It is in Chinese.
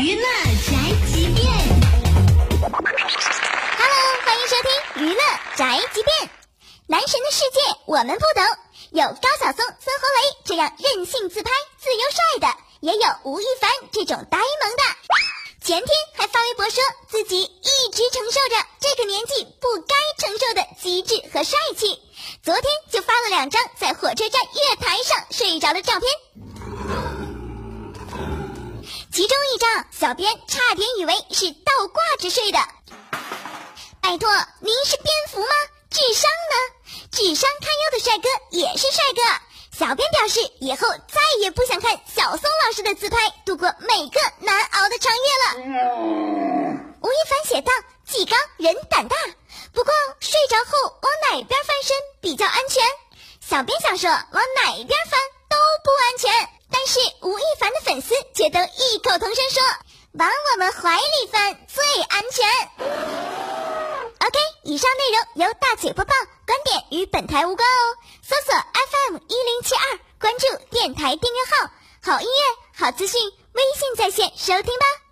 娱乐宅急便，Hello，欢迎收听娱乐宅急便。男神的世界我们不懂，有高晓松、孙红雷这样任性自拍、自由帅的，也有吴亦凡这种呆萌的。前天还发微博说自己一直承受着这个年纪不该承受的机智和帅气，昨天就发了两张在火车站月台上睡着的照片。其中一张，小编差点以为是倒挂着睡的。拜托，您是蝙蝠吗？智商呢？智商堪忧的帅哥也是帅哥。小编表示，以后再也不想看小松老师的自拍度过每个难熬的长夜了。吴亦凡写道：“技高人胆大，不过睡着后往哪边翻身比较安全？”小编想说，往哪边翻却都异口同声说：“往我们怀里翻最安全。”OK，以上内容由大嘴播报，观点与本台无关哦。搜索 FM 一零七二，关注电台订阅号，好音乐、好资讯，微信在线收听吧。